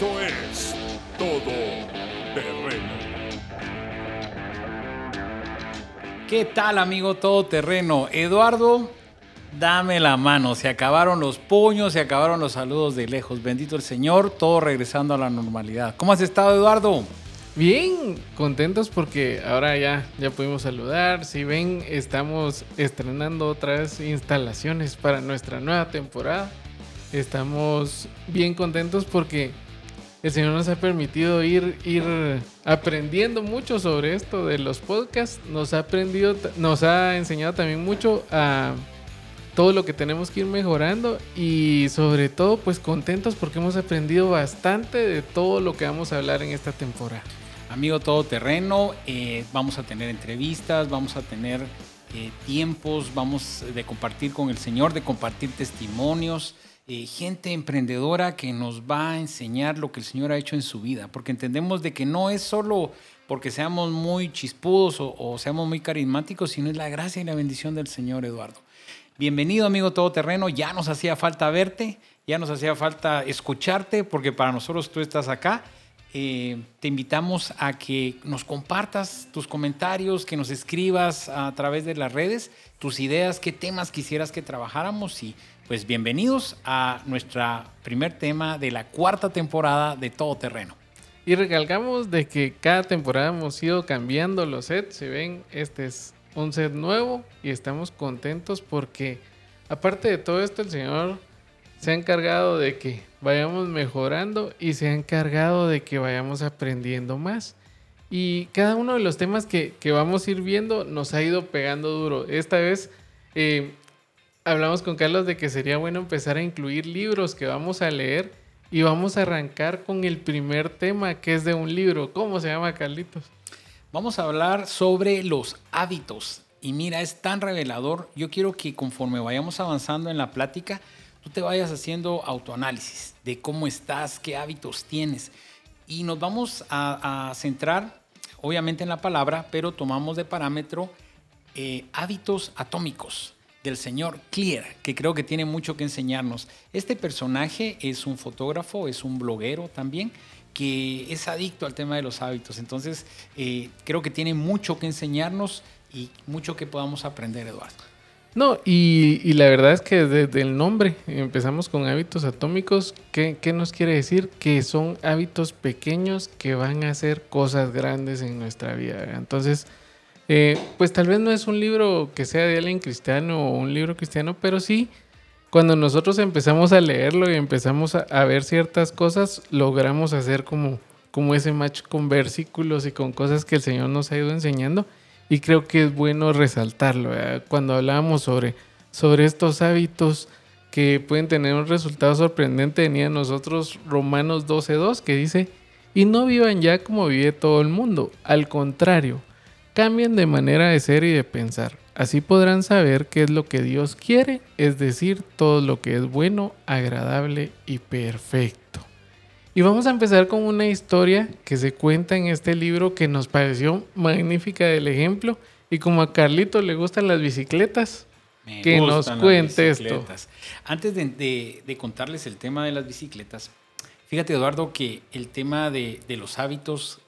Esto es Todo Terreno. ¿Qué tal, amigo todoterreno? Eduardo, dame la mano. Se acabaron los puños, se acabaron los saludos de lejos. Bendito el Señor, todo regresando a la normalidad. ¿Cómo has estado, Eduardo? Bien, contentos porque ahora ya, ya pudimos saludar. Si ven, estamos estrenando otras instalaciones para nuestra nueva temporada. Estamos bien contentos porque el Señor nos ha permitido ir, ir aprendiendo mucho sobre esto de los podcasts. Nos ha aprendido, nos ha enseñado también mucho a todo lo que tenemos que ir mejorando y sobre todo pues contentos porque hemos aprendido bastante de todo lo que vamos a hablar en esta temporada. Amigo todoterreno, eh, vamos a tener entrevistas, vamos a tener eh, tiempos, vamos de compartir con el Señor, de compartir testimonios, eh, gente emprendedora que nos va a enseñar lo que el Señor ha hecho en su vida, porque entendemos de que no es solo porque seamos muy chispudos o, seamos muy carismáticos, sino es la gracia y la bendición del Señor, Eduardo. Bienvenido, amigo todoterreno, ya nos hacía falta verte, ya nos hacía falta escucharte, porque para nosotros tú estás acá. Eh, te invitamos a que nos compartas tus comentarios, que nos escribas a través de las redes tus ideas, qué temas quisieras que trabajáramos y pues bienvenidos a nuestro primer tema de la cuarta temporada de Todo Terreno. Y recalcamos de que cada temporada hemos ido cambiando los sets. Si ven, este es un set nuevo y estamos contentos porque aparte de todo esto el Señor se ha encargado de que vayamos mejorando y se ha encargado de que vayamos aprendiendo más. Y cada uno de los temas que, que vamos a ir viendo nos ha ido pegando duro. Esta vez eh, hablamos con Carlos de que sería bueno empezar a incluir libros que vamos a leer y vamos a arrancar con el primer tema que es de un libro. ¿Cómo se llama, Carlitos? Vamos a hablar sobre los hábitos. Y mira, es tan revelador. Yo quiero que conforme vayamos avanzando en la plática, tú te vayas haciendo autoanálisis de cómo estás, qué hábitos tienes. Y nos vamos a, centrar, obviamente, en la palabra, pero tomamos de parámetro eh, hábitos atómicos del señor Clear, que creo que tiene mucho que enseñarnos. Este personaje es un fotógrafo, es un bloguero también, que es adicto al tema de los hábitos. Entonces, eh, creo que tiene mucho que enseñarnos y mucho que podamos aprender, Eduardo. No, y, y, la verdad es que desde el nombre empezamos con hábitos atómicos. ¿Qué, ¿Qué, nos quiere decir? Que son hábitos pequeños que van a hacer cosas grandes en nuestra vida. Entonces, eh, pues tal vez no es un libro que sea de alguien cristiano o un libro cristiano, pero sí, cuando nosotros empezamos a leerlo y empezamos a, ver ciertas cosas, logramos hacer como, como ese match con versículos y con cosas que el Señor nos ha ido enseñando. Y creo que es bueno resaltarlo. Cuando hablábamos sobre, sobre estos hábitos que pueden tener un resultado sorprendente, venía a nosotros Romanos 12.2 que dice, y no vivan ya como vive todo el mundo. Al contrario, cambien de manera de ser y de pensar. Así podrán saber qué es lo que Dios quiere, es decir, todo lo que es bueno, agradable y perfecto. Y vamos a empezar con una historia que se cuenta en este libro que nos pareció magnífica del ejemplo. Y como a Carlito le gustan las bicicletas, Me que nos cuente esto. Antes de, de- de contarles el tema de las bicicletas, fíjate Eduardo que el tema de, de los hábitos,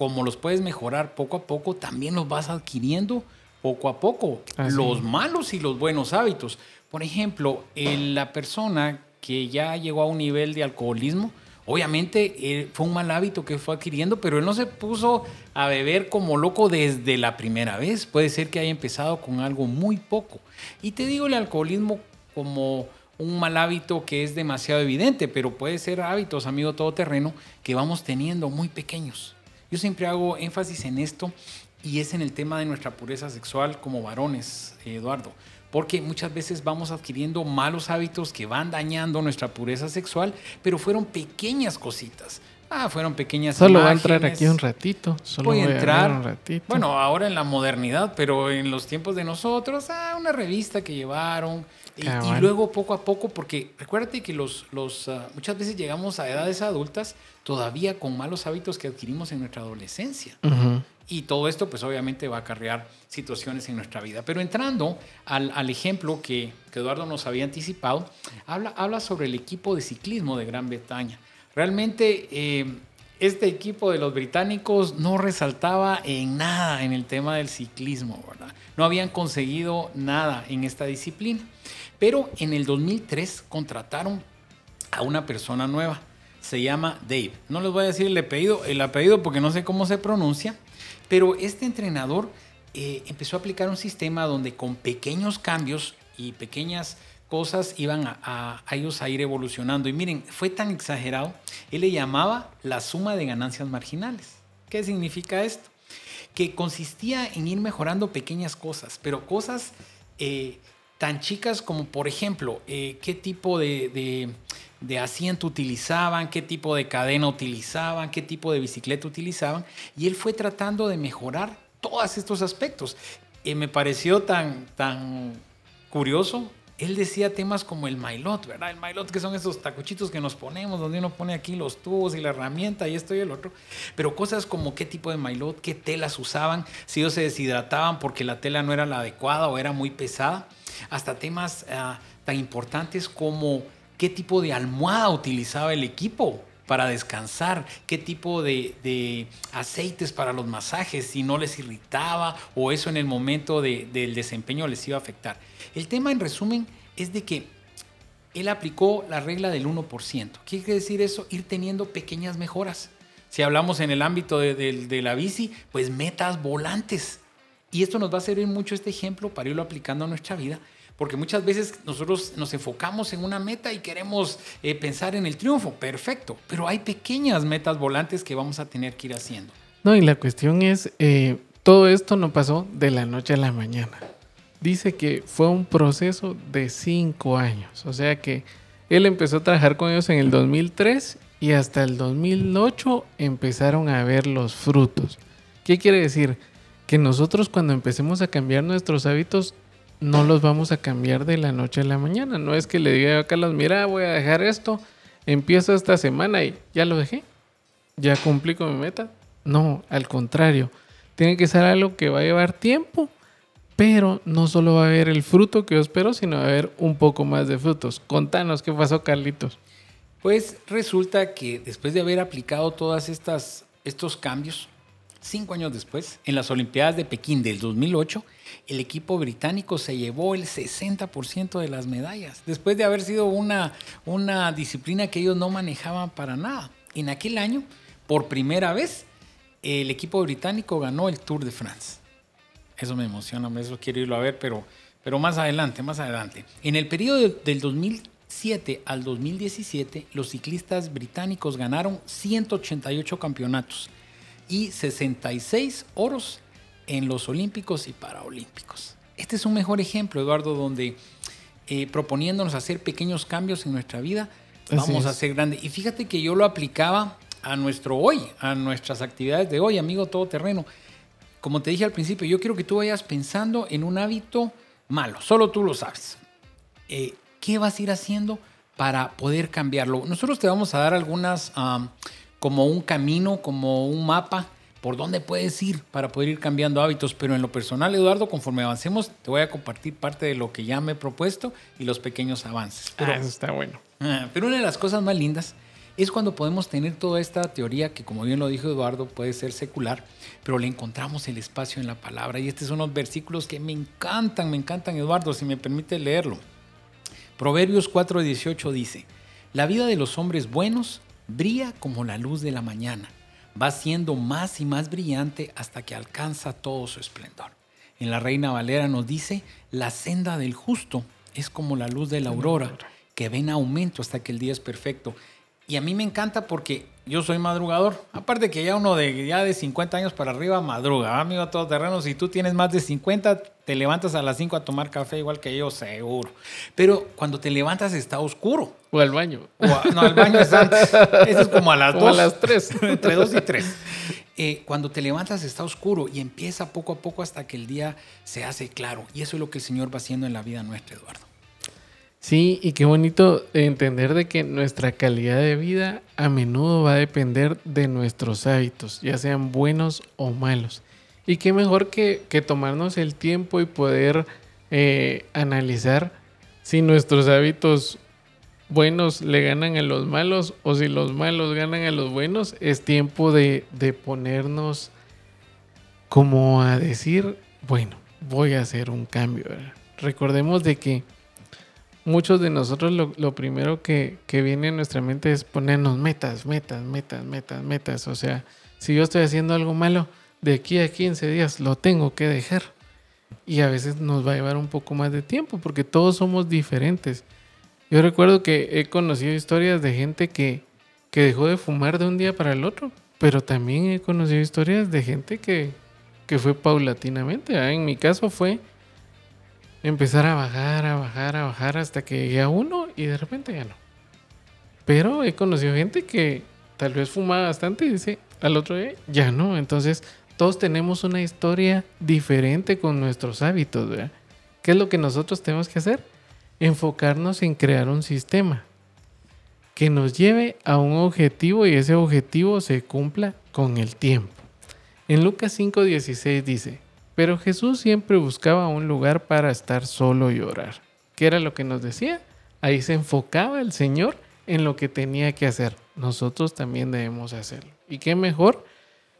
como los puedes mejorar poco a poco, también los vas adquiriendo poco a poco. Así. Los malos y los buenos hábitos. Por ejemplo, en la persona que ya llegó a un nivel de alcoholismo, obviamente eh, fue un mal hábito que fue adquiriendo, pero él no se puso a beber como loco desde la primera vez. Puede ser que haya empezado con algo muy poco. Y te digo el alcoholismo como un mal hábito que es demasiado evidente, pero puede ser hábitos, amigo todoterreno, que vamos teniendo muy pequeños. Yo siempre hago énfasis en esto y es en el tema de nuestra pureza sexual como varones, eh, Eduardo. Porque muchas veces vamos adquiriendo malos hábitos que van dañando nuestra pureza sexual, pero fueron pequeñas cositas. Ah, fueron pequeñas Solo va a imágenes. entrar aquí un ratito. Solo Voy a entrar. un ratito. Bueno, ahora en la modernidad, pero en los tiempos de nosotros, ah, una revista que llevaron. Y, y luego poco a poco, porque recuérdate que los, los, ah, muchas veces llegamos a edades adultas todavía con malos hábitos que adquirimos en nuestra adolescencia. Ujú. Y todo esto, pues obviamente va a acarrear situaciones en nuestra vida. Pero entrando al, al ejemplo que, que Eduardo nos había anticipado, habla, habla sobre el equipo de ciclismo de Gran Bretaña. Realmente eh, este equipo de los británicos no resaltaba en nada en el tema del ciclismo, ¿verdad? No habían conseguido nada en esta disciplina. Pero en el 2003 contrataron a una persona nueva. Se llama Dave. No les voy a decir el apellido, el apellido porque no sé cómo se pronuncia. Pero este entrenador eh, empezó a aplicar un sistema donde con pequeños cambios y pequeñas cosas iban a, ellos a ir evolucionando. Y miren, fue tan exagerado, él le llamaba la suma de ganancias marginales. ¿Qué significa esto? Que consistía en ir mejorando pequeñas cosas, pero cosas eh, tan chicas como, por ejemplo, eh, qué tipo de, de, asiento utilizaban, qué tipo de cadena utilizaban, qué tipo de bicicleta utilizaban. Y él fue tratando de mejorar todos estos aspectos. Y me pareció tan, tan curioso él decía temas como el mailot, ¿verdad? El mailot que son esos tacuchitos que nos ponemos, donde uno pone aquí los tubos y la herramienta y esto y el otro. Pero cosas como qué tipo de mailot, qué telas usaban, si ellos se deshidrataban porque la tela no era la adecuada o era muy pesada. Hasta temas ah, tan importantes como qué tipo de almohada utilizaba el equipo para descansar, qué tipo de, de, aceites para los masajes, si no les irritaba o eso en el momento del desempeño les iba a afectar. El tema, en resumen, es de que él aplicó la regla del 1%. ¿Qué quiere decir eso? Ir teniendo pequeñas mejoras. Si hablamos en el ámbito de, la bici, pues metas volantes. Y esto nos va a servir mucho este ejemplo para irlo aplicando a nuestra vida, porque muchas veces nosotros nos enfocamos en una meta y queremos eh, pensar en el triunfo, perfecto, pero hay pequeñas metas volantes que vamos a tener que ir haciendo. No, y la cuestión es, eh, todo esto no pasó de la noche a la mañana dice que fue un proceso de cinco años. O sea que él empezó a trabajar con ellos en el 2003 y hasta el 2008 empezaron a ver los frutos. ¿Qué quiere decir? Que nosotros cuando empecemos a cambiar nuestros hábitos no los vamos a cambiar de la noche a la mañana. No es que le diga a Carlos, mira, voy a dejar esto, empiezo esta semana y ya lo dejé, ya cumplí con mi meta. No, al contrario, tiene que ser algo que va a llevar tiempo pero no solo va a haber el fruto que yo espero, sino va a haber un poco más de frutos. Contanos qué pasó, Carlitos. Pues resulta que después de haber aplicado todos estos cambios, cinco años después, en las Olimpiadas de Pekín del 2008, el equipo británico se llevó el 60% de las medallas, después de haber sido una, una disciplina que ellos no manejaban para nada. En aquel año, por primera vez, el equipo británico ganó el Tour de France. Eso me emociona, eso quiero irlo a ver, pero, pero más adelante, más adelante. En el periodo del 2007 al 2017, los ciclistas británicos ganaron 188 campeonatos y 66 oros en los Olímpicos y Paraolímpicos. Este es un mejor ejemplo, Eduardo, donde eh, proponiéndonos hacer pequeños cambios en nuestra vida, vamos a ser grandes. Y fíjate que yo lo aplicaba a nuestro hoy, a nuestras actividades de hoy, amigo todoterreno como te dije al principio, yo quiero que tú vayas pensando en un hábito malo, solo tú lo sabes. Eh, ¿Qué vas a ir haciendo para poder cambiarlo? Nosotros te vamos a dar algunas, como un camino, como un mapa por dónde puedes ir para poder ir cambiando hábitos, pero en lo personal, Eduardo, conforme avancemos, te voy a compartir parte de lo que ya me he propuesto y los pequeños avances. Pero, ah, eso está bueno. Ah, pero una de las cosas más lindas es cuando podemos tener toda esta teoría que, como bien lo dijo Eduardo, puede ser secular, pero le encontramos el espacio en la palabra. Y estos son los versículos que me encantan, me encantan, Eduardo, si me permite leerlo. Proverbios 4:18 dice, la vida de los hombres buenos brilla como la luz de la mañana, va siendo más y más brillante hasta que alcanza todo su esplendor. En la Reina Valera nos dice, la senda del justo es como la luz de la aurora, que ven en aumento hasta que el día es perfecto. Y a mí me encanta porque yo soy madrugador. Aparte que ya uno de ya de 50 años para arriba madruga, amigo todoterreno. Si tú tienes más de 50, te levantas a las 5 a tomar café igual que yo, seguro. Pero cuando te levantas está oscuro. O al baño. no, al baño es antes. Eso es como a las 2. a las 3. Entre 2 y 3. Eh, cuando te levantas está oscuro y empieza poco a poco hasta que el día se hace claro. Y eso es lo que el Señor va haciendo en la vida nuestra, Eduardo. Sí, y qué bonito entender de que nuestra calidad de vida a menudo va a depender de nuestros hábitos, ya sean buenos o malos. Y qué mejor que, tomarnos el tiempo y poder eh, analizar si nuestros hábitos buenos le ganan a los malos o si los malos ganan a los buenos, es tiempo de, de ponernos como a decir, bueno, voy a hacer un cambio. Recordemos de que muchos de nosotros lo, primero que, viene a nuestra mente es ponernos metas, metas, metas, metas, metas. O sea, si yo estoy haciendo algo malo, de aquí a 15 días lo tengo que dejar. Y a veces nos va a llevar un poco más de tiempo porque todos somos diferentes. Yo recuerdo que he conocido historias de gente que, que dejó de fumar de un día para el otro, pero también he conocido historias de gente que, que fue paulatinamente. ¿eh? En mi caso fue empezar a bajar, a bajar, a bajar hasta que llegué a uno y de repente ya no. Pero he conocido gente que tal vez fumaba bastante y dice al otro día ya no. Entonces todos tenemos una historia diferente con nuestros hábitos. ¿verdad? ¿Qué es lo que nosotros tenemos que hacer? Enfocarnos en crear un sistema que nos lleve a un objetivo y ese objetivo se cumpla con el tiempo. En Lucas 5:16 dice, pero Jesús siempre buscaba un lugar para estar solo y orar. ¿Qué era lo que nos decía? Ahí se enfocaba el Señor en lo que tenía que hacer. Nosotros también debemos hacerlo. ¿Y qué mejor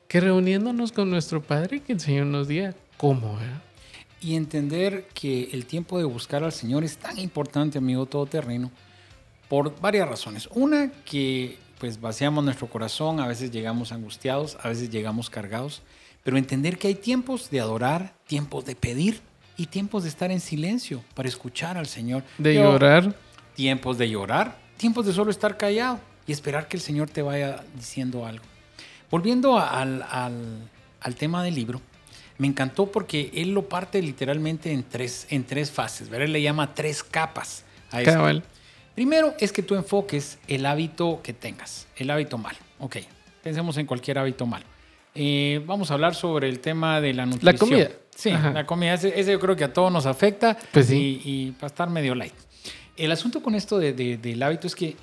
que reuniéndonos con nuestro Padre que el Señor nos diga cómo? Y entender que el tiempo de buscar al Señor es tan importante, amigo todoterreno, por varias razones. Una, que pues vaciamos nuestro corazón, a veces llegamos angustiados, a veces llegamos cargados, pero entender que hay tiempos de adorar, tiempos de pedir y tiempos de estar en silencio para escuchar al Señor. De Yo, llorar. Tiempos de llorar, tiempos de solo estar callado y esperar que el Señor te vaya diciendo algo. Volviendo al, al, al tema del libro, me encantó porque él lo parte literalmente en tres, en tres fases, ¿verdad? Él le llama tres capas a esto. Cabal. Primero es que tú enfoques el hábito que tengas, el hábito malo. Ok, pensemos en cualquier hábito malo. Eh, vamos a hablar sobre el tema de la nutrición. La comida. Sí, Ajá. la comida. Ese, ese, yo creo que a todos nos afecta Pues sí. y, y va a estar medio light. El asunto con esto de, de, del hábito es que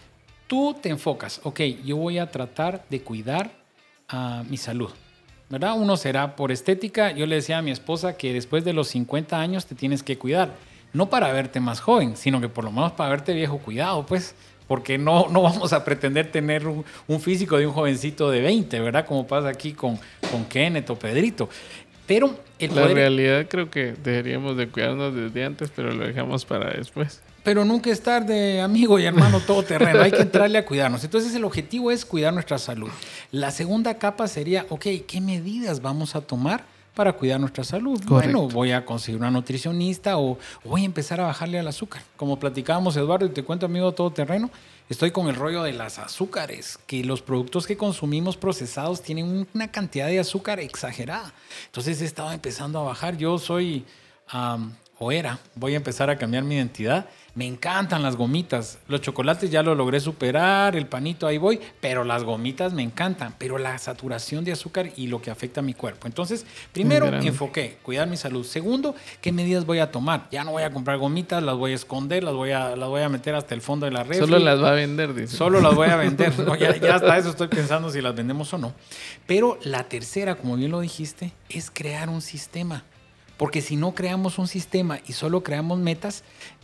tú te enfocas, ok, yo voy a tratar de cuidar a mi salud. ¿Verdad? Uno será por estética. Yo le decía a mi esposa que después de los 50 años te tienes que cuidar no para verte más joven, sino que por lo menos para verte viejo cuidado, pues, porque no, no vamos a pretender tener un, un, físico de un jovencito de 20, ¿verdad? Como pasa aquí con, con Kenneth o Pedrito. Pero el La poder, realidad creo que deberíamos de cuidarnos desde antes, pero lo dejamos para después. pero nunca es tarde, amigo y hermano todoterreno. Hay que entrarle a cuidarnos. Entonces, el objetivo es cuidar nuestra salud. La segunda capa sería, ok, ¿qué medidas vamos a tomar? Para cuidar nuestra salud. Correcto. Bueno, voy a conseguir una nutricionista o, voy a empezar a bajarle al azúcar. Como platicábamos, Eduardo, y te cuento, amigo todoterreno, estoy con el rollo de las azúcares, que los productos que consumimos procesados tienen una cantidad de azúcar exagerada. Entonces he estado empezando a bajar. Yo soy, um, o era, voy a empezar a cambiar mi identidad. Me encantan las gomitas. Los chocolates ya lo logré superar, el panito ahí voy, pero las gomitas me encantan. Pero la saturación de azúcar y lo que afecta a mi cuerpo. Entonces, primero enfoqué, cuidar mi salud. Segundo, ¿qué medidas voy a tomar? Ya no voy a comprar gomitas, las voy a esconder, las voy a, las voy a meter hasta el fondo de la red. Solo las va a vender, dice. Solo las voy a vender. No, ya, ya hasta eso estoy pensando si las vendemos o no. Pero la tercera, como bien lo dijiste, es crear un sistema. Porque si no creamos un sistema y solo creamos metas,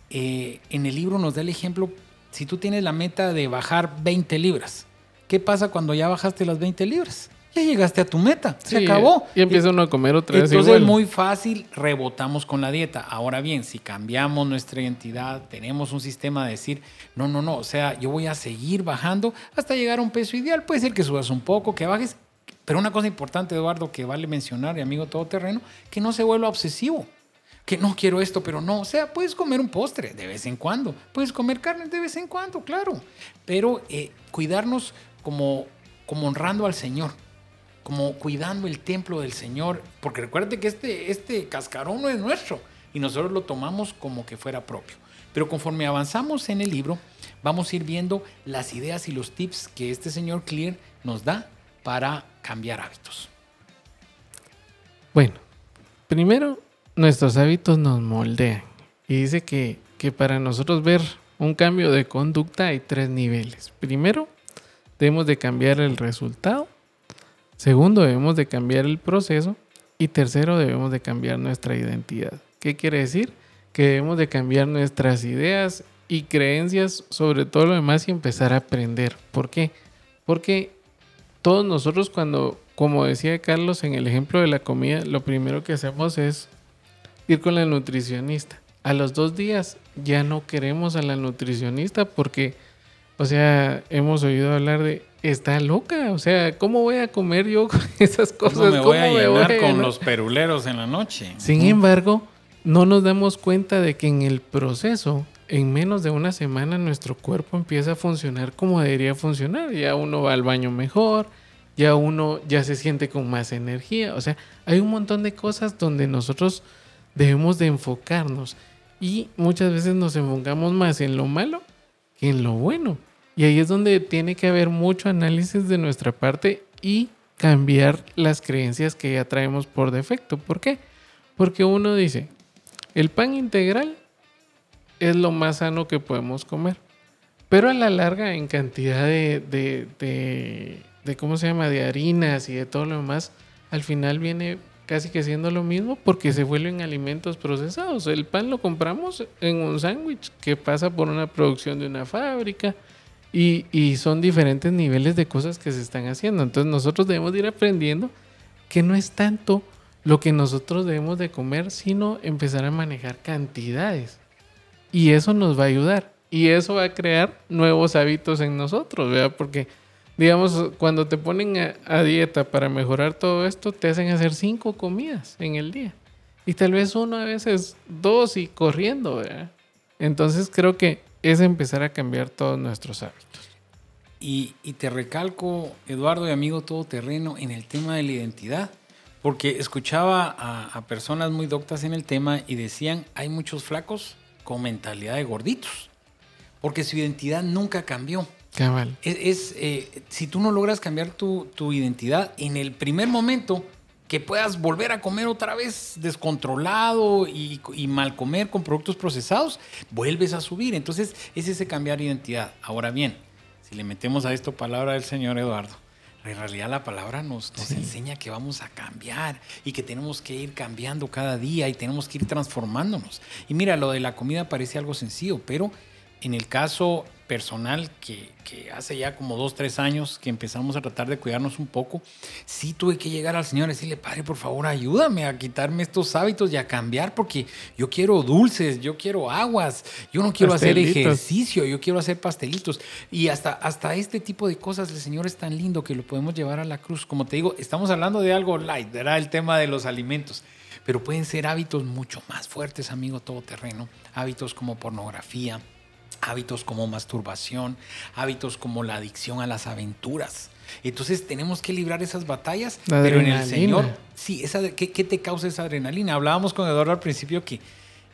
eh, en el libro nos da el ejemplo, si tú tienes la meta de bajar 20 libras, ¿qué pasa cuando ya bajaste las 20 libras? Ya llegaste a tu meta, se acabó. Y empieza uno a comer otra vez Entonces igual. es muy fácil, rebotamos con la dieta. Ahora bien, si cambiamos nuestra identidad, tenemos un sistema de decir, no, no, no, o sea, yo voy a seguir bajando hasta llegar a un peso ideal. Puede ser que subas un poco, que bajes, pero una cosa importante, Eduardo, que vale mencionar, y amigo todoterreno, que no se vuelva obsesivo. Que no quiero esto, pero no. O sea, puedes comer un postre de vez en cuando. Puedes comer carne de vez en cuando, claro. Pero eh, cuidarnos como, como honrando al Señor como cuidando el templo del Señor, porque recuerde que este, este cascarón no es nuestro y nosotros lo tomamos como que fuera propio. Pero conforme avanzamos en el libro, vamos a ir viendo las ideas y los tips que este señor Clear nos da para cambiar hábitos. Bueno, primero, nuestros hábitos nos moldean. Y dice que, que para nosotros ver un cambio de conducta hay tres niveles. Primero, debemos de cambiar el resultado. Segundo, debemos de cambiar el proceso. Y tercero, debemos de cambiar nuestra identidad. ¿Qué quiere decir? Que debemos de cambiar nuestras ideas y creencias sobre todo lo demás y empezar a aprender. ¿Por qué? Porque todos nosotros cuando, como decía Carlos en el ejemplo de la comida, lo primero que hacemos es ir con la nutricionista. A los dos días ya no queremos a la nutricionista porque, o sea, hemos oído hablar de, está loca, o sea, ¿cómo voy a comer yo con esas cosas? ¿Cómo me voy a ¿Cómo me voy a con los peruleros en la noche? Sin embargo, no nos damos cuenta de que en el proceso, en menos de una semana, nuestro cuerpo empieza a funcionar como debería funcionar. Ya uno va al baño mejor, ya uno ya se siente con más energía. O sea, hay un montón de cosas donde nosotros debemos de enfocarnos. Y muchas veces nos enfocamos más en lo malo que en lo bueno. Y ahí es donde tiene que haber mucho análisis de nuestra parte y cambiar las creencias que ya traemos por defecto. ¿Por qué? Porque uno dice, el pan integral es lo más sano que podemos comer. Pero a la larga, en cantidad de, de, de, ¿cómo se llama? De harinas y de todo lo demás, al final viene casi que siendo lo mismo porque se vuelven alimentos procesados. El pan lo compramos en un sándwich que pasa por una producción de una fábrica y, y son diferentes niveles de cosas que se están haciendo. Entonces nosotros debemos de ir aprendiendo que no es tanto lo que nosotros debemos de comer, sino empezar a manejar cantidades. Y eso nos va a ayudar. Y eso va a crear nuevos hábitos en nosotros, ¿verdad? Porque, digamos, cuando te ponen a, dieta para mejorar todo esto, te hacen hacer cinco comidas en el día. Y tal vez uno a veces dos y corriendo. Entonces creo que es empezar a cambiar todos nuestros hábitos. Y, te recalco, Eduardo y amigo todoterreno, en el tema de la identidad. Porque escuchaba a personas muy doctas en el tema y decían, hay muchos flacos con mentalidad de gorditos. Porque su identidad nunca cambió. Cabal. Es, es, eh, si tú no logras cambiar tu, tu, identidad en el primer momento que puedas volver a comer otra vez descontrolado y, y, mal comer con productos procesados, vuelves a subir. Entonces es ese cambiar identidad. Ahora bien, si le metemos a esto palabra del señor Eduardo, en realidad la palabra nos, nos sí. enseña que vamos a cambiar y que tenemos que ir cambiando cada día y tenemos que ir transformándonos. Y mira, lo de la comida parece algo sencillo, pero en el caso personal, que, que, hace ya como dos, tres años que empezamos a tratar de cuidarnos un poco, sí tuve que llegar al Señor y decirle, Padre, por favor, ayúdame a quitarme estos hábitos y a cambiar, porque yo quiero dulces, yo quiero aguas, yo no quiero hacer ejercicio, yo quiero hacer pastelitos. Y hasta, hasta este tipo de cosas, el Señor es tan lindo que lo podemos llevar a la cruz. Como te digo, estamos hablando de algo light, ¿verdad? El tema de los alimentos. Pero pueden ser hábitos mucho más fuertes, amigo todoterreno. Hábitos como pornografía, hábitos como masturbación, hábitos como la adicción a las aventuras. Entonces tenemos que librar esas batallas, pero en el Señor, sí, esa, ¿qué, ¿qué, te causa esa adrenalina? Hablábamos con Eduardo al principio que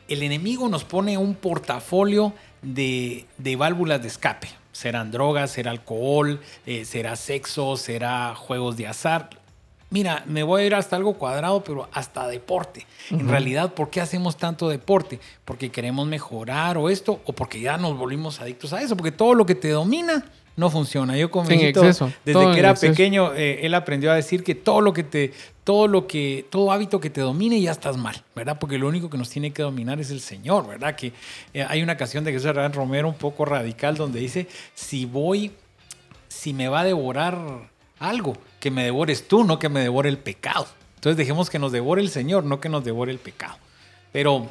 el enemigo nos pone un portafolio de, de válvulas de escape. Serán drogas, será alcohol, eh, será sexo, será juegos de azar. Mira, me voy a ir hasta algo cuadrado, pero hasta deporte. Uh -huh. En realidad, ¿por qué hacemos tanto deporte? ¿Porque queremos mejorar o esto? ¿O porque ya nos volvimos adictos a eso? Porque todo lo que te domina no funciona. Yo con exceso, desde que era pequeño, eh, él aprendió a decir que todo lo que te, todo lo que, todo hábito que te domine ya estás mal, ¿verdad? Porque lo único que nos tiene que dominar es el Señor, ¿verdad? Que eh, hay una canción de Jesús Romero un poco radical donde dice, si voy, si me va a devorar algo, que me devores tú, no que me devore el pecado. Entonces dejemos que nos devore el Señor, no que nos devore el pecado. Pero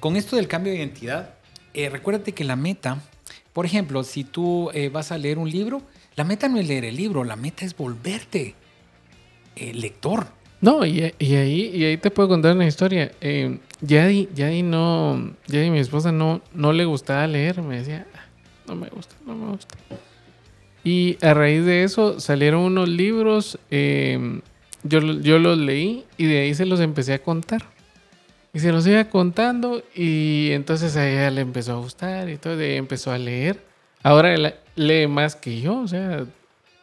con esto del cambio de identidad, eh, recuérdate que la meta, por ejemplo, si tú eh, vas a leer un libro, la meta no es leer el libro, la meta es volverte eh, lector. No, y, ahí, y ahí te puedo contar una historia. Eh, Yadi, Yadi no, Yadi, mi esposa, no, no le gustaba leer. Me decía, "Ah, no me gusta, no me gusta. Y a raíz de eso salieron unos libros, eh, yo, yo los leí y de ahí se los empecé a contar. Y se los iba contando y entonces a ella le empezó a gustar y todo, ahí empezó a leer. Ahora lee más que yo, o sea,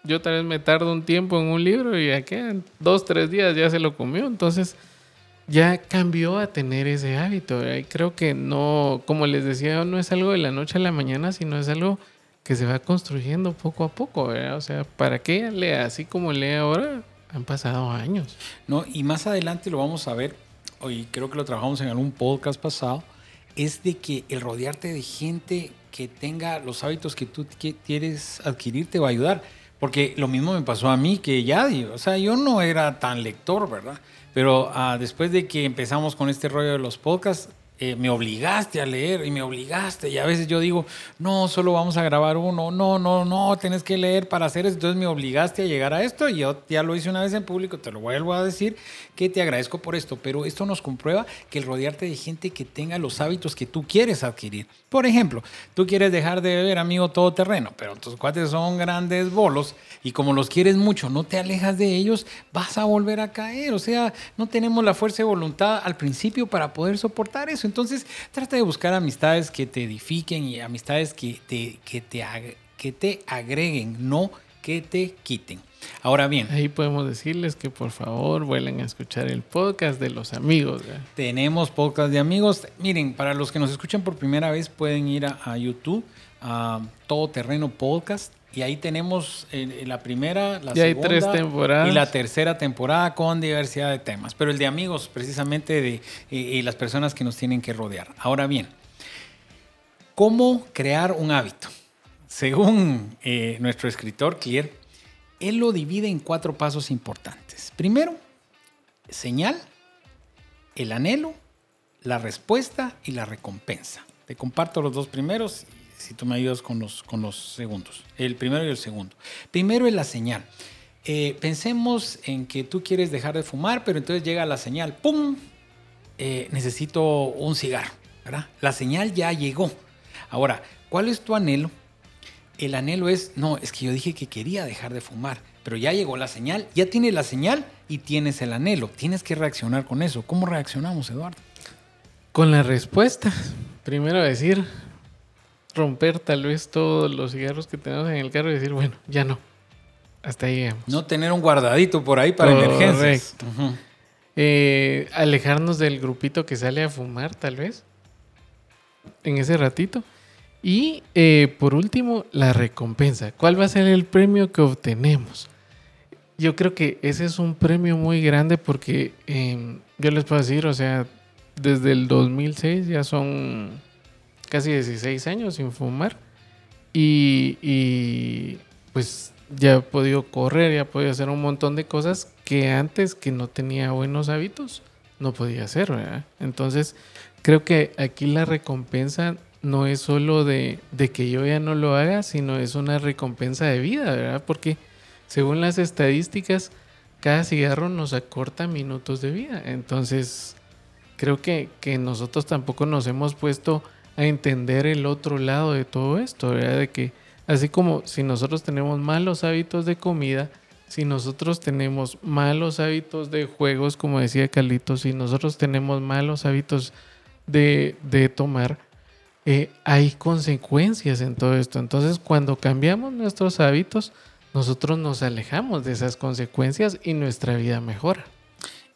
yo tal vez me tardo un tiempo en un libro y ya quedan dos, tres días ya se lo comió. Entonces ya cambió a tener ese hábito. Y creo que no, como les decía, no es algo de la noche a la mañana, sino es algo que se va construyendo poco a poco. ¿verdad? O sea, para que lea así como lee ahora, han pasado años. ¿no? Y más adelante lo vamos a ver, hoy creo que lo trabajamos en algún podcast pasado, es de que el rodearte de gente que tenga los hábitos que tú quieres adquirir te va a ayudar. Porque lo mismo me pasó a mí que ya, o sea, yo no era tan lector, ¿verdad? Pero ah, después de que empezamos con este rollo de los podcasts, eh, me obligaste a leer y me obligaste. Y a veces yo digo, no, solo vamos a grabar uno. No, no, no, tienes que leer para hacer eso. Entonces me obligaste a llegar a esto y yo ya lo hice una vez en público, te lo vuelvo a decir, que te agradezco por esto. Pero esto nos comprueba que el rodearte de gente que tenga los hábitos que tú quieres adquirir. Por ejemplo, tú quieres dejar de beber, amigo, todo terreno, pero tus cuates son grandes bolos y como los quieres mucho, no te alejas de ellos, vas a volver a caer. O sea, no tenemos la fuerza de voluntad al principio para poder soportar eso. Entonces, trata de buscar amistades que te edifiquen y amistades que te, que te, que te agreguen, no que te quiten. Ahora bien. Ahí podemos decirles que por favor vuelvan a escuchar el podcast de los amigos. Tenemos podcast de amigos. Miren, para los que nos escuchan por primera vez pueden ir a, YouTube, a Todo Terreno Podcast. Y ahí tenemos la primera, la segunda tres temporadas. y la tercera temporada con diversidad de temas. Pero el de amigos, precisamente de y las personas que nos tienen que rodear. Ahora bien, ¿cómo crear un hábito? Según eh, nuestro escritor Clear, él lo divide en cuatro pasos importantes. Primero, señal, el anhelo, la respuesta y la recompensa. Te comparto los dos primeros si tú me ayudas con los, con los segundos. El primero y el segundo. Primero es la señal. Eh, pensemos en que tú quieres dejar de fumar, pero entonces llega la señal, ¡pum! Eh, necesito un cigarro. La señal ya llegó. Ahora, ¿cuál es tu anhelo? El anhelo es, no, es que yo dije que quería dejar de fumar, pero ya llegó la señal, ya tienes la señal y tienes el anhelo. Tienes que reaccionar con eso. ¿Cómo reaccionamos, Eduardo? Con la respuesta. Primero decir, romper tal vez todos los cigarros que tenemos en el carro y decir, bueno, ya no. Hasta ahí llegamos. No tener un guardadito por ahí para emergencias. Eh, alejarnos del grupito que sale a fumar, tal vez. En ese ratito. Y eh, por último, la recompensa. ¿Cuál va a ser el premio que obtenemos? Yo creo que ese es un premio muy grande porque em, yo les puedo decir, o sea, desde el 2006 ya son casi 16 años sin fumar. Y, pues ya he podido correr, ya he podido hacer un montón de cosas que antes que no tenía buenos hábitos no podía hacer, Entonces creo que aquí la recompensa no es solo de, de, que yo ya no lo haga, sino es una recompensa de vida, ¿verdad? Porque según las estadísticas, cada cigarro nos acorta minutos de vida. Entonces, creo que, que nosotros tampoco nos hemos puesto a entender el otro lado de todo esto. De que así como si nosotros tenemos malos hábitos de comida, si nosotros tenemos malos hábitos de juegos, como decía Carlitos, si nosotros tenemos malos hábitos de, de tomar, eh, hay consecuencias en todo esto. Entonces, cuando cambiamos nuestros hábitos, nosotros nos alejamos de esas consecuencias y nuestra vida mejora.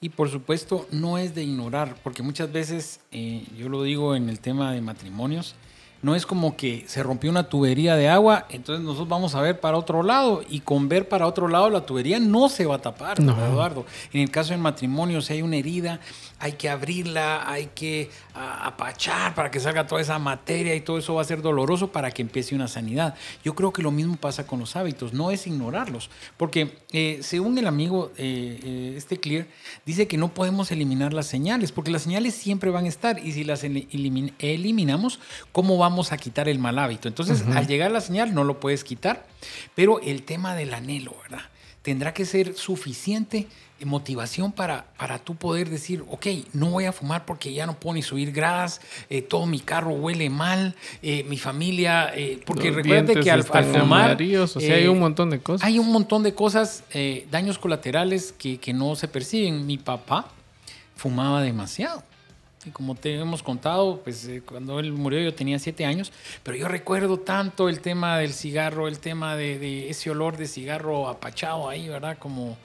Y por supuesto, no es de ignorar, porque muchas veces, eh, yo lo digo en el tema de matrimonios, no es como que se rompió una tubería de agua, entonces nosotros vamos a ver para otro lado y con ver para otro lado la tubería no se va a tapar, Eduardo. En el caso del matrimonio, si hay una herida, hay que abrirla, hay que apachar para que salga toda esa materia y todo eso va a ser doloroso para que empiece una sanidad. Yo creo que lo mismo pasa con los hábitos, no es ignorarlos, porque eh, según el amigo, eh, eh, este Clear, dice que no podemos eliminar las señales, porque las señales siempre van a estar y si las eliminamos, ¿cómo vamos a quitar el mal hábito? Entonces, al llegar la señal no lo puedes quitar, pero el tema del anhelo, ¿verdad? Tendrá que ser suficiente motivación para, para tú poder decir, ok, no voy a fumar porque ya no puedo ni subir gradas, eh, todo mi carro huele mal, eh, mi familia, eh, porque recuerde que al, fumar... o sea, hay un montón de cosas. Hay un montón de cosas, daños colaterales que, que no se perciben. Mi papá fumaba demasiado. Y como te hemos contado, pues cuando él murió yo tenía siete años, pero yo recuerdo tanto el tema del cigarro, el tema de, de ese olor de cigarro apachado ahí, ¿verdad? Como,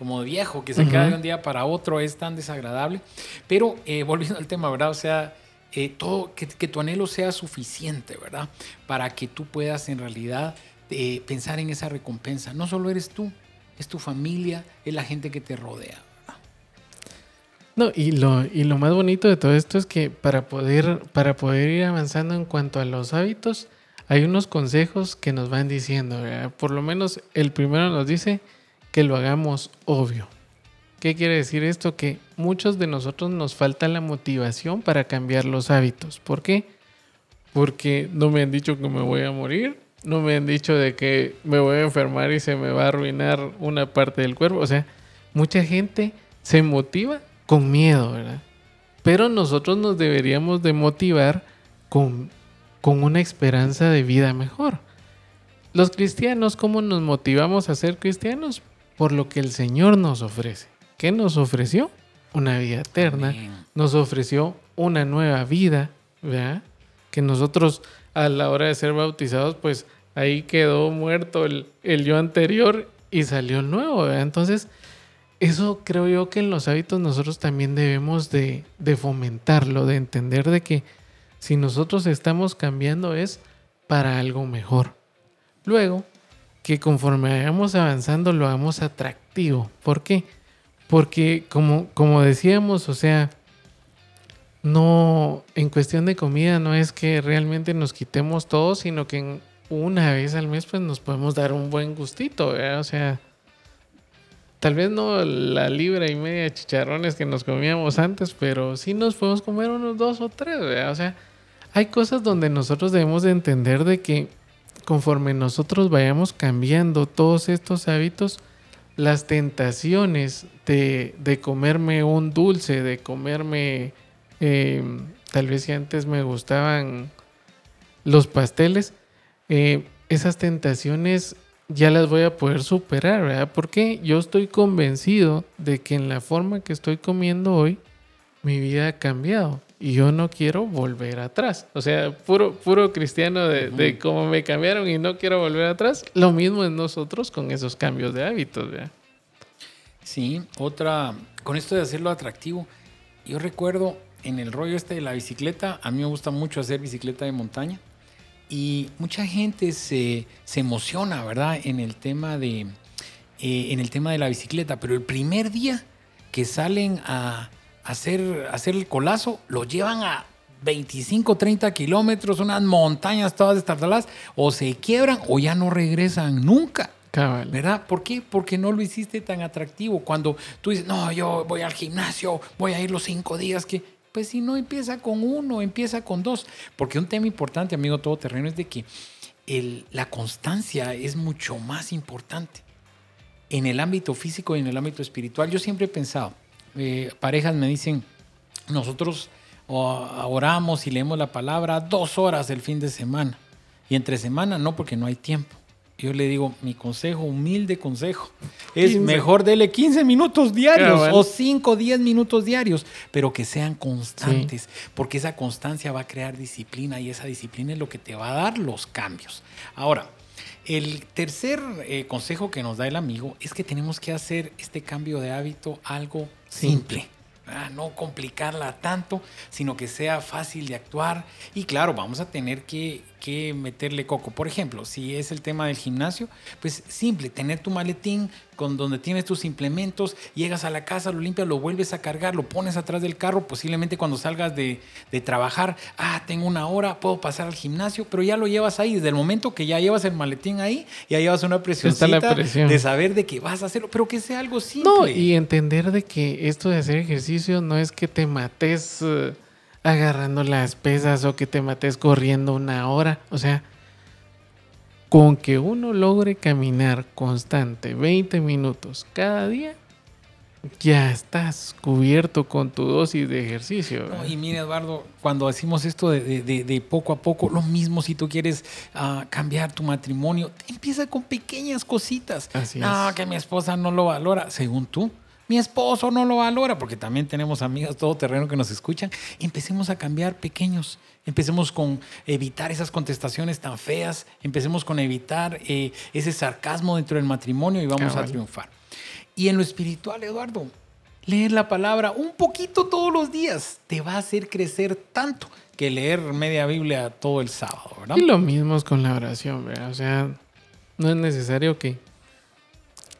como viejo, que se queda de un día para otro, es tan desagradable. Pero eh, volviendo al tema, ¿verdad? O sea, eh, todo, que, tu anhelo sea suficiente, ¿verdad? Para que tú puedas en realidad eh, pensar en esa recompensa. No solo eres tú, es tu familia, es la gente que te rodea. No, y lo, y lo más bonito de todo esto es que para poder, para poder ir avanzando en cuanto a los hábitos, hay unos consejos que nos van diciendo, por lo menos el primero nos dice que lo hagamos obvio. ¿Qué quiere decir esto? Que muchos de nosotros nos falta la motivación para cambiar los hábitos. ¿Por qué? Porque no me han dicho que me voy a morir, no me han dicho de que me voy a enfermar y se me va a arruinar una parte del cuerpo. O sea, mucha gente se motiva con miedo, ¿verdad? Pero nosotros nos deberíamos de motivar con, con una esperanza de vida mejor. Los cristianos, ¿cómo nos motivamos a ser cristianos? Por lo que el Señor nos ofrece. ¿Qué nos ofreció? Una vida eterna. Nos ofreció una nueva vida, ¿verdad? Que nosotros a la hora de ser bautizados, pues ahí quedó muerto el, yo anterior y salió el nuevo. ¿verdad? Entonces, eso creo yo que en los hábitos nosotros también debemos de, fomentarlo, de entender de que si nosotros estamos cambiando es para algo mejor. Luego, que conforme vayamos avanzando lo hagamos atractivo. ¿Por qué? Porque como, como decíamos, o sea, no, en cuestión de comida no es que realmente nos quitemos todo, sino que una vez al mes pues nos podemos dar un buen gustito, O sea, tal vez no la libra y media de chicharrones que nos comíamos antes, pero sí nos podemos comer unos dos o tres, O sea, hay cosas donde nosotros debemos de entender de que conforme nosotros vayamos cambiando todos estos hábitos, las tentaciones de, de comerme un dulce, de comerme Em, tal vez si antes me gustaban los pasteles, eh, esas tentaciones ya las voy a poder superar, ¿verdad? Porque yo estoy convencido de que en la forma que estoy comiendo hoy, mi vida ha cambiado y yo no quiero volver atrás. O sea, puro, puro cristiano de, de cómo me cambiaron y no quiero volver atrás. Lo mismo en nosotros con esos cambios de hábitos, ¿verdad? Sí, otra, con esto de hacerlo atractivo, yo recuerdo en el rollo este de la bicicleta, a mí me gusta mucho hacer bicicleta de montaña y mucha gente se, emociona, ¿verdad? En el tema de eh, en el tema de la bicicleta, pero el primer día que salen a hacer, hacer el colazo, lo llevan a 25, 30 kilómetros, unas montañas todas estartaladas, o se quiebran o ya no regresan nunca. ¿Verdad? ¿Por qué? Porque no lo hiciste tan atractivo. Cuando tú dices, no, yo voy al gimnasio, voy a ir los cinco días, que pues si no empieza con uno, empieza con dos. Porque un tema importante, amigo todoterreno, es de que la constancia es mucho más importante. En el ámbito físico y en el ámbito espiritual, yo siempre he pensado, eh, parejas me dicen, nosotros oramos y leemos la palabra dos horas el fin de semana. Y entre semana no, porque no hay tiempo yo le digo, mi consejo, humilde consejo, es mejor dele 15 minutos diarios o 5 o 10 minutos diarios, pero que sean constantes, porque esa constancia va a crear disciplina y esa disciplina es lo que te va a dar los cambios. Ahora, el tercer eh, consejo que nos da el amigo es que tenemos que hacer este cambio de hábito algo simple. no complicarla tanto, sino que sea fácil de actuar. Y claro, vamos a tener que que meterle coco. Por ejemplo, si es el tema del gimnasio, pues simple, tener tu maletín con donde tienes tus implementos, llegas a la casa, lo limpias, lo vuelves a cargar, lo pones atrás del carro, posiblemente cuando salgas de, trabajar, ah, tengo una hora, puedo pasar al gimnasio, pero ya lo llevas ahí, desde el momento que ya llevas el maletín ahí, ya llevas una presión de saber de que vas a hacerlo, pero que sea algo simple. No, y entender de que esto de hacer ejercicio no es que te mates... Eh, agarrando las pesas o que te mates corriendo una hora. O sea, con que uno logre caminar constante 20 minutos cada día, ya estás cubierto con tu dosis de ejercicio. y mira, Eduardo, cuando decimos esto de, poco a poco, lo mismo si tú quieres uh, cambiar tu matrimonio, empieza con pequeñas cositas. Así no, que mi esposa no lo valora, según tú mi esposo no lo valora, porque también tenemos amigas terreno que nos escuchan. Empecemos a cambiar pequeños. Empecemos con evitar esas contestaciones tan feas. Empecemos con evitar eh, ese sarcasmo dentro del matrimonio y vamos a triunfar. Y en lo espiritual, Eduardo, leer la palabra un poquito todos los días te va a hacer crecer tanto que leer media Biblia todo el sábado, ¿verdad? Y lo mismo es con la oración, ¿verdad? O sea, no es necesario que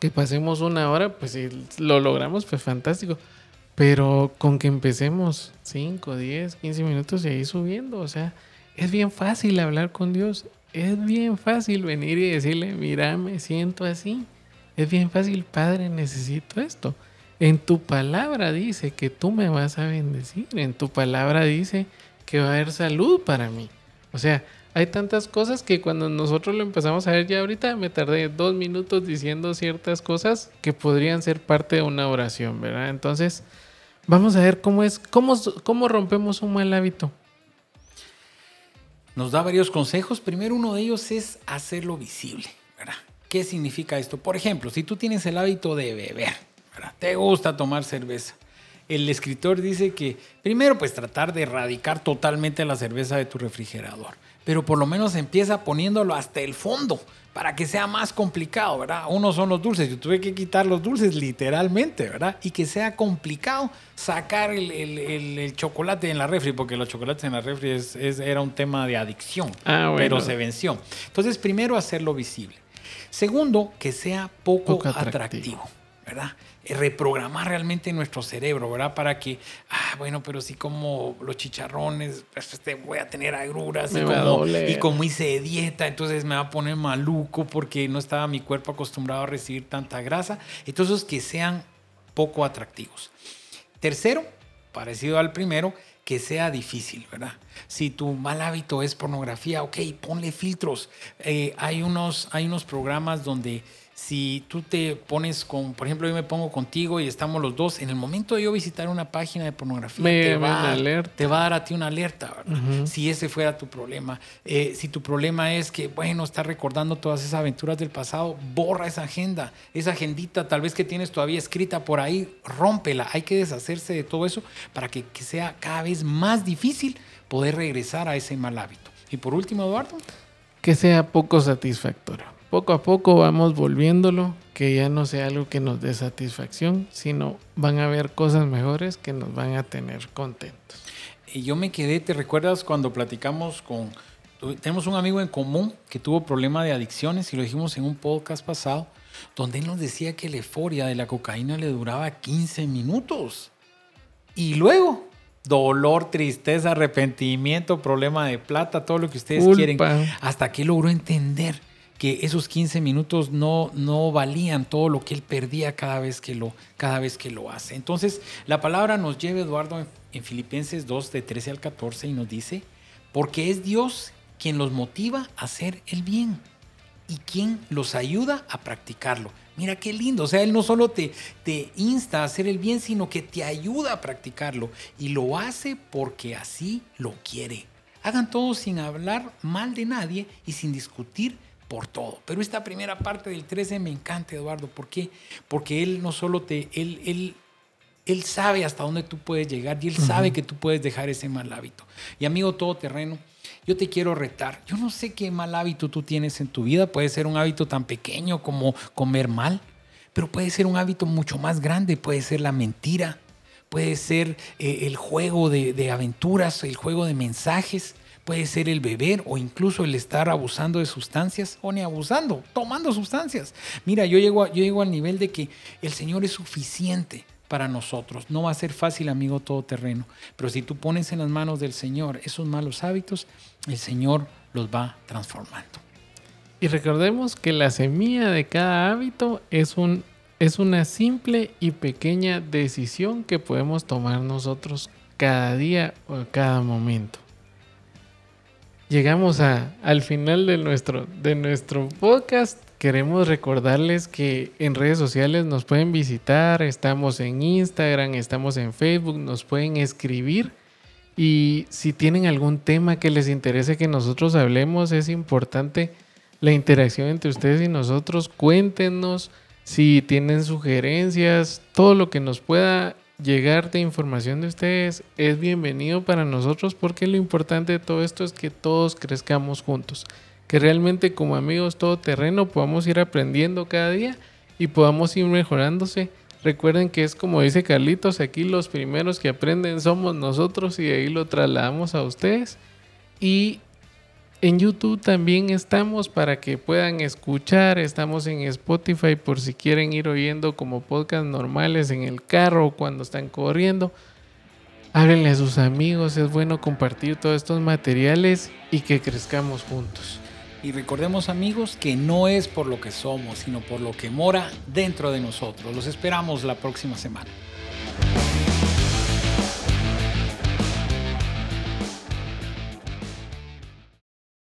que pasemos una hora, pues si lo logramos, pues fantástico. Pero con que empecemos 5, 10, 15 minutos y ahí subiendo, o sea, es bien fácil hablar con Dios. Es bien fácil venir y decirle, mira, me siento así. Es bien fácil, Padre, necesito esto. En tu palabra dice que tú me vas a bendecir. En tu palabra dice que va a haber salud para mí. O sea, hay tantas cosas que cuando nosotros lo empezamos a ver ya ahorita me tardé dos minutos diciendo ciertas cosas que podrían ser parte de una oración, ¿verdad? Entonces, vamos a ver cómo es, cómo, cómo rompemos un mal hábito. Nos da varios consejos. Primero, uno de ellos es hacerlo visible, ¿verdad? ¿Qué significa esto? Por ejemplo, si tú tienes el hábito de beber, ¿verdad? Te gusta tomar cerveza. El escritor dice que primero pues tratar de erradicar totalmente la cerveza de tu refrigerador, pero por lo menos empieza poniéndolo hasta el fondo para que sea más complicado, ¿verdad? Uno son los dulces, yo tuve que quitar los dulces literalmente, ¿verdad? Y que sea complicado sacar el, chocolate en la refri, porque los chocolates en la refri es, era un tema de adicción, ah, pero se venció. Entonces, primero hacerlo visible. Segundo, que sea poco, atractivo, ¿verdad? Reprogramar realmente nuestro cerebro, ¿verdad? Para que, ah, bueno, pero si como los chicharrones, pues este, voy a tener agruras y como, y como, hice dieta, entonces me va a poner maluco porque no estaba mi cuerpo acostumbrado a recibir tanta grasa. Entonces, que sean poco atractivos. Tercero, parecido al primero, que sea difícil, ¿verdad? Si tu mal hábito es pornografía, ok, ponle filtros. Eh, hay, unos, hay unos programas donde si tú te pones con, por ejemplo, yo me pongo contigo y estamos los dos, en el momento de yo visitar una página de pornografía, te, va, te, va, a dar a ti una alerta, ¿verdad? Si ese fuera tu problema. Eh, si tu problema es que, bueno, estás recordando todas esas aventuras del pasado, borra esa agenda, esa agendita tal vez que tienes todavía escrita por ahí, rómpela. Hay que deshacerse de todo eso para que, que sea cada vez más difícil poder regresar a ese mal hábito. Y por último, Eduardo. Que sea poco satisfactorio poco a poco vamos volviéndolo, que ya no sea algo que nos dé satisfacción, sino van a haber cosas mejores que nos van a tener contentos. Y yo me quedé, ¿te recuerdas cuando platicamos con... Tenemos un amigo en común que tuvo problema de adicciones y lo dijimos en un podcast pasado, donde él nos decía que la euforia de la cocaína le duraba 15 minutos. Y luego, dolor, tristeza, arrepentimiento, problema de plata, todo lo que ustedes quieren, hasta que logró entender que esos 15 minutos no, no valían todo lo que él perdía cada vez que lo, cada vez que lo hace. Entonces, la palabra nos lleva, Eduardo, en, Filipenses 2, de 13 al 14, y nos dice, porque es Dios quien los motiva a hacer el bien y quien los ayuda a practicarlo. Mira qué lindo, o sea, Él no solo te, te insta a hacer el bien, sino que te ayuda a practicarlo y lo hace porque así lo quiere. Hagan todo sin hablar mal de nadie y sin discutir por todo. Pero esta primera parte del 13 me encanta, Eduardo. ¿Por qué? Porque él no solo te, él, él, él sabe hasta dónde tú puedes llegar y él sabe que tú puedes dejar ese mal hábito. Y amigo todoterreno, yo te quiero retar. Yo no sé qué mal hábito tú tienes en tu vida. Puede ser un hábito tan pequeño como comer mal, pero puede ser un hábito mucho más grande. Puede ser la mentira, puede ser eh, el juego de, de aventuras, el juego de mensajes puede ser el beber o incluso el estar abusando de sustancias o ni abusando, tomando sustancias. Mira, yo llego, yo llego al nivel de que el Señor es suficiente para nosotros. No va a ser fácil, amigo todoterreno, pero si tú pones en las manos del Señor esos malos hábitos, el Señor los va transformando. Y recordemos que la semilla de cada hábito es, un, es una simple y pequeña decisión que podemos tomar nosotros cada día o cada momento llegamos a, al final de nuestro, de nuestro podcast. Queremos recordarles que en redes sociales nos pueden visitar, estamos en Instagram, estamos en Facebook, nos pueden escribir. Y si tienen algún tema que les interese que nosotros hablemos, es importante la interacción entre ustedes y nosotros. Cuéntenos si tienen sugerencias, todo lo que nos pueda llegar de información de ustedes es bienvenido para nosotros porque lo importante de todo esto es que todos crezcamos juntos, que realmente como amigos todo terreno podamos ir aprendiendo cada día y podamos ir mejorándose. Recuerden que es como dice Carlitos, aquí los primeros que aprenden somos nosotros y ahí lo trasladamos a ustedes. Y En YouTube también estamos para que puedan escuchar. Estamos en Spotify por si quieren ir oyendo como podcast normales en el carro cuando están corriendo. Háblenle a sus amigos, es bueno compartir todos estos materiales y que crezcamos juntos. Y recordemos amigos que no es por lo que somos, sino por lo que mora dentro de nosotros. Los esperamos la próxima semana.